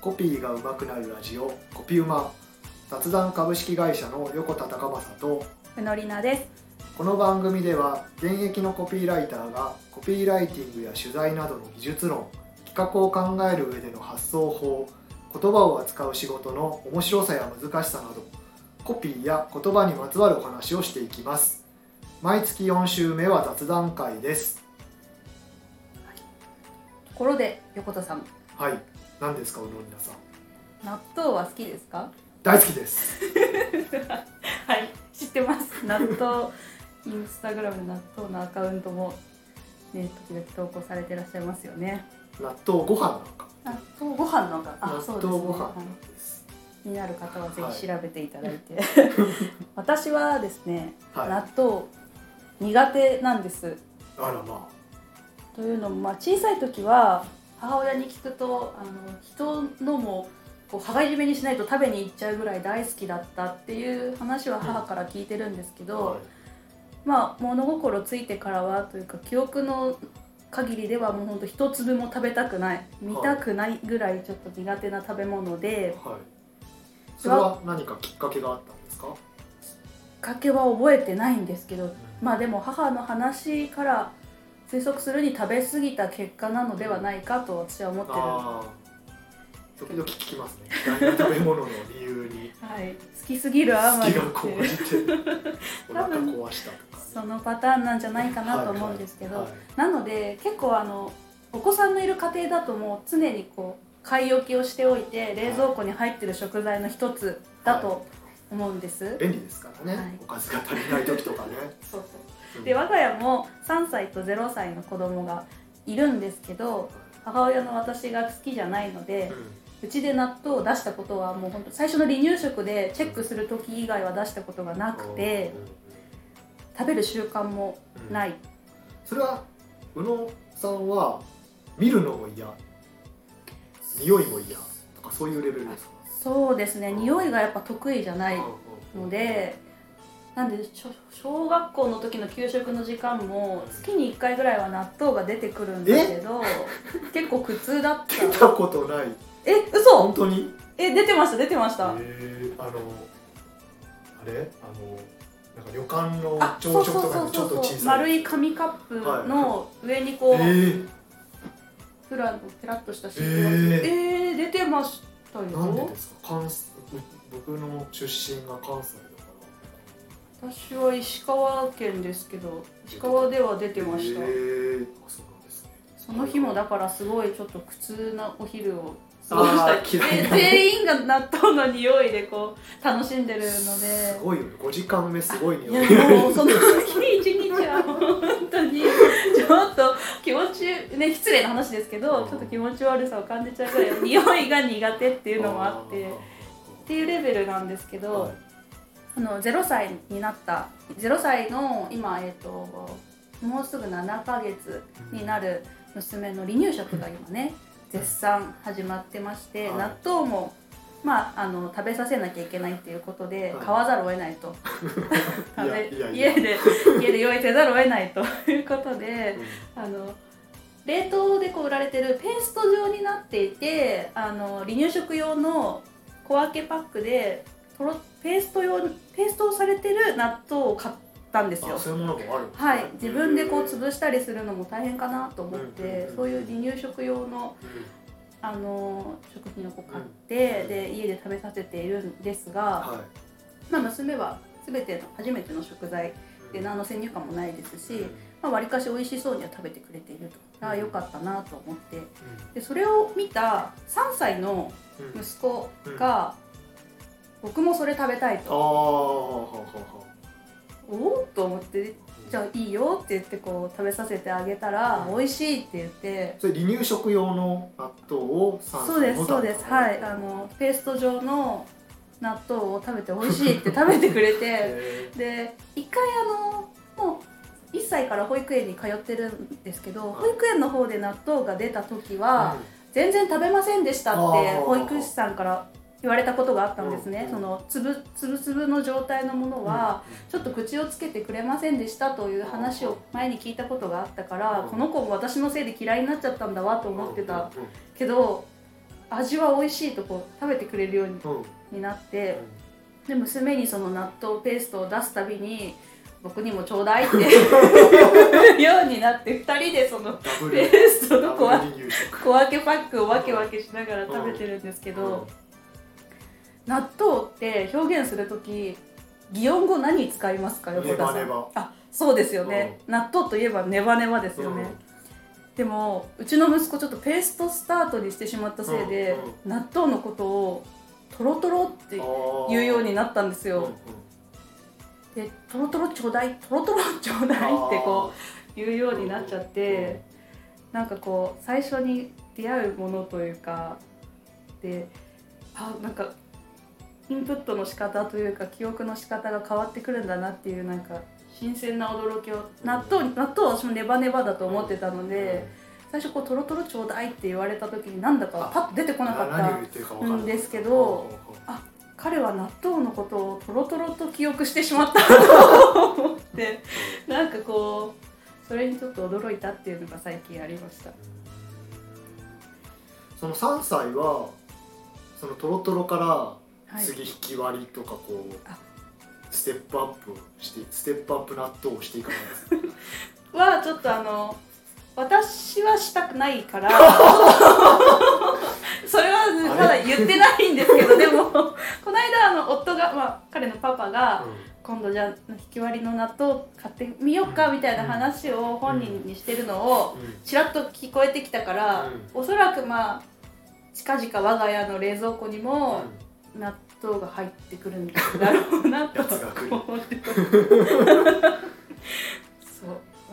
コピーが上手くなるラジオコピウマ。雑談株式会社の横田隆正とふのりなです。この番組では現役のコピーライターがコピーライティングや取材などの技術論企画を考える上での発想法言葉を扱う仕事の面白さや難しさなどコピーや言葉にまつわるお話をしていきます。毎月4週目は雑談会です。ところで横田さん。はい。何ですかうのりなさん。納豆は好きですか？大好きです。はい。知ってます。納豆インスタグラムの納豆のアカウントもね時々投稿されてらっしゃいますよね。納豆ご飯なんか。納豆ご飯のがあ納そうですね。豆ご飯はです。い気になる方はぜひ調べていただいて、私はですね、はい。納豆苦手なんです。あらまというのも、まあ、小さい時は母親に聞くとあの人のもこう羽交い締めにしないと食べに行っちゃうぐらい大好きだったっていう話は母から聞いてるんですけあ、ど、はいまあ物心ついてからはというか記憶の限りではもうほんと一粒も食べたくない見たくないぐらいちょっと苦手な食べ物で、はい。それは何かきっかけがあったんですか？きっかけは覚えてないんですけどまあでも母の話から推測するに食べ過ぎた結果なのではないかと私は思ってる。時々聞きますね。食べ物の理由に。はい、好きすぎるあ好まりきが高じて。お腹壊したとか。そのパターンなんじゃないかなと思うんですけど、はいはいなので結構あのお子さんのいる家庭だともう常にこう買い置きをしておいて冷蔵庫に入ってる食材の一つだと思うんです、便利ですからね、はいおかずが足りない時とかね。そうそうで我が家も3歳と0歳の子供がいるんですけど母親の私が好きじゃないのでう、うちで納豆を出したことはもう本当最初の離乳食でチェックする時以外は出したことがなくて食べる習慣もんうん。ないそれは宇野さんは見るのも嫌？匂いも嫌？とかそういうレベルですか？そうですね。匂いがやっぱ得意じゃないのでなんで小学校の時の給食の時間も月に1回ぐらいは納豆が出てくるんですけど結構苦痛だった。見たことない。え嘘？本当に？え出てました出てました。えー、あのあれ？あのなんか旅館のあ朝食とかにちょっと小さい。丸い紙カップの上にこう、えー、プラのペラッとしたシえートが。ー。えー、出てましたよ。なんでですか？関西僕の出身が関西私は石川県ですけど石川では出てらました、えー、あその日もだからすごいちょっと苦痛なお昼を過ごした。全員が納豆の匂いでこう楽しんでるので。すごいよね。5時間目すごいい匂い。やもうその日一日は本当に ちょっと気持ちね失礼な話ですけどちょっと気持ち悪さを感じちゃうぐらい匂いが苦手っていうのもあってっていうレベルなんですけど、はいあの0歳になった0歳の今、えー、ともうすぐ7ヶ月になる娘の離乳食が今ね絶賛始まってまして、はい。納豆も、まあ、あの食べさせなきゃいけないっていうことで、はい。買わざるを得ないと。家で家で用意せざるを得ないということであの冷凍でこう売られてるペースト状になっていてあの離乳食用の小分けパックでとろペースト用ペーストをされてる納豆を買ったんですよ。あ。そういうものもあるはい、自分でこう潰したりするのも大変かなと思って、うん。そういう離乳食用のうん。あの食品をこう買って、うん。で家で食べさせているんですが、はまあ、娘は全ての初めての食材いで何の先入観もないですし、うん。まあ、割かし美味しそうには食べてくれていると、ああうんよかったなと思って。うでそれを見た3歳の息子が、僕もそれ食べたいと、おおと思ってじゃあいいよって言ってこう食べさせてあげたら、うん。美味しいって言って。それ離乳食用の納豆を3そうですそうです。はいあのペースト状の納豆を食べて美味しいって食べてくれて。へで一回あのもう1歳から保育園に通ってるんですけどはい保育園の方で納豆が出た時ーは、全然食べませんでしたって保育士さんから言われたことがあったんですね、うん。そのつぶつぶつぶの状態のものは、ちょっと口をつけてくれませんでしたという話を前に聞いたことがあったから、うん。この子も私のせいで嫌いになっちゃったんだわと思ってたうん。けど味は美味しいとこう食べてくれるようになってで娘にその納豆ペーストを出すたびに僕にもちょうだいって ようになって2人でそのペル。ーストの小分けパックを分け分けしながら食べてるんですけど、納豆って表現する時擬音語何使いますか？横田さん。ネバネバあそうですよね、納豆といえばネバネバですよね、でもうちの息子ちょっとペーストスタートにしてしまったせいで、納豆のことをトロトロって言うようになったんですよ、でトロトロちょうだいトロトロちょうだいってこう言うようになっちゃって、なんかこう最初に出会うものというかであなんかインプットの仕方というか記憶の仕方が変わってくるんだなっていうなんか新鮮な驚きを納豆納豆は私もネバネバだと思ってたので、最初こうトロトロちょうだいって言われた時になんだかパッと出てこなかったんですけど彼は納豆のことをトロトロと記憶してしまったと思ってなんかこうそれにちょっと驚いたっていうのが最近ありました。その3歳はそのトロトロからはい次引き割りとかこう、あ。ステップアップをしてステップアップ納豆をしていかないです。かはちょっとあの私はしたくないから それはまだ言ってないんですけど でもこの間あの夫が、まあ、彼のパパが今度じゃあ引き割りの納豆買ってみようかみたいな話を本人にしてるのをちらっと聞こえてきたから、おそらくまあ近々我が家の冷蔵庫にも納豆が入ってくるんだろうなと思って。たそう。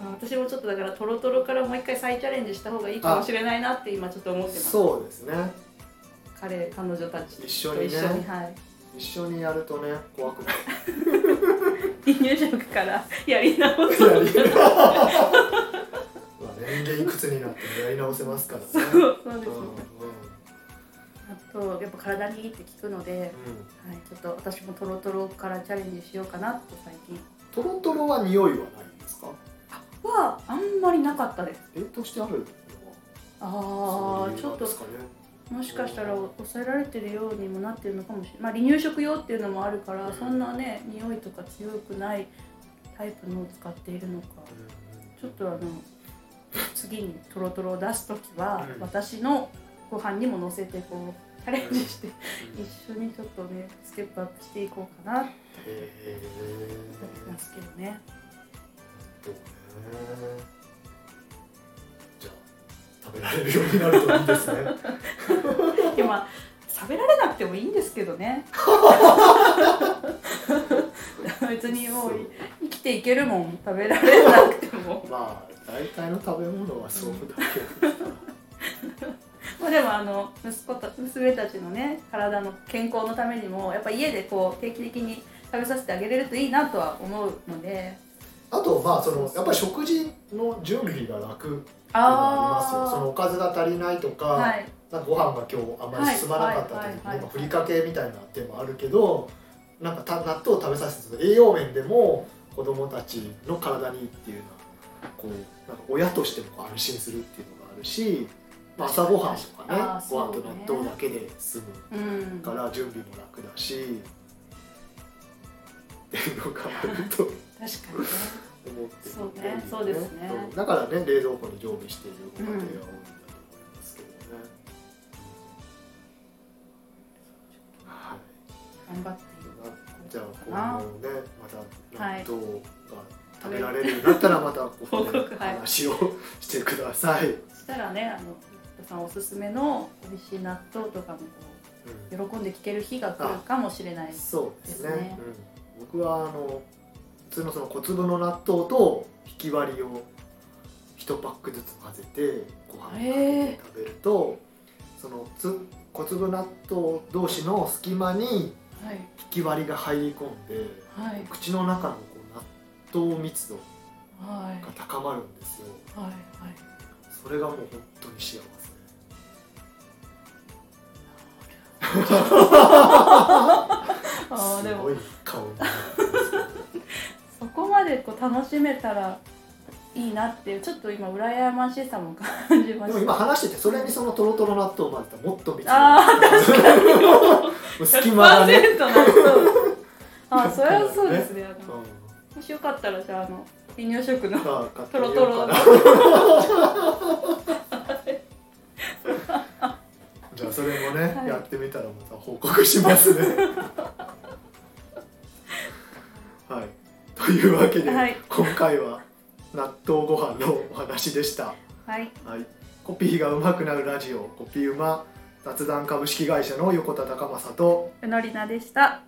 まあ私もちょっとだからトロトロからもう一回再チャレンジした方がいいかもしれないなって今ちょっと思ってます。そうですね彼彼女たちと一緒にね。一緒にはい。一緒にやるとね怖くない離乳食からやり直す。まあ年齢いくつになってもやり直せますからね。そうそうですね。うんうん。あとやっぱ体にいいって聞くので、はい、ちょっと私もトロトロからチャレンジしようかなって最近。トロトロは匂いはないんですか？はあんまりなかったです。冷凍してあるああちょっともしかしたら抑えられてるようにもなってるのかもしれない、まあ、離乳食用っていうのもあるからそんなね匂いとか強くないタイプのを使っているのか。ちょっとあの次にトロトロを出す時は、うん。私のご飯にも乗せてこうチャレンジして一緒にちょっとねステップアップしていこうかなってますけどね。食べられるようになるといいですね。でもまあ食べられなくてもいいんですけどね。別にもう生きていけるもん食べられなくても。まあ大体の食べ物はそうだけどまあでもあの息子と娘たちのね体の健康のためにもやっぱ家でこう定期的に食べさせてあげれるといいなとは思うので。あとまあそのやっぱり食事の準備が楽っていうのはありますよ。そのおかずが足りないとか,、はい。なんかご飯が今日あんまり進まなかった時に今ふりかけみたいな手もあるけどなんかた納豆を食べさせて栄養面でも子供たちの体にいいっていうのはこうなんか親としても安心するっていうのがあるし、まあ、朝ごはんとかねご飯と納豆だけで済むうん。から準備も楽だしっていうのがあると確かにね。思ってそうね。そうですね。うん。だからね冷蔵庫に常備しているご家庭が多いんだと思いますけどね、はい頑張ってじゃあ今後ねまたはい納豆が食べられるようになったらまたここで話をしてください、そしたらねあのおさんおすすめの美味しい納豆とかもこう喜んで聞ける日が来るかもしれないそうですね。ですね。うん、僕はあの普通のその小粒の納豆と引き割りを1パックずつ混ぜてご飯にかけて食べると、そのつ小粒納豆同士の隙間にはい。引き割りが入り込んではい。口の中のこう納豆密度はい。が高まるんですよ。はいはい。それがもう本当に幸せあですもそこまでこう楽しめたらいいなっていうちょっと今羨ましさも感じまでも今話しててそれにそのトロトロ納豆を混ぜたらもっと蜜あー隙間がね、100%納豆あそれはそうですね。あのうん。もしよかったらじゃああの離乳食のあ買ってそれもね、はい。やってみたらまた報告しますね。はい。というわけで、はい。今回は納豆ご飯のお話でした。はい。はい、コピーが上手くなるラジオコピーうま雑談株式会社の横田隆正とうのりなでした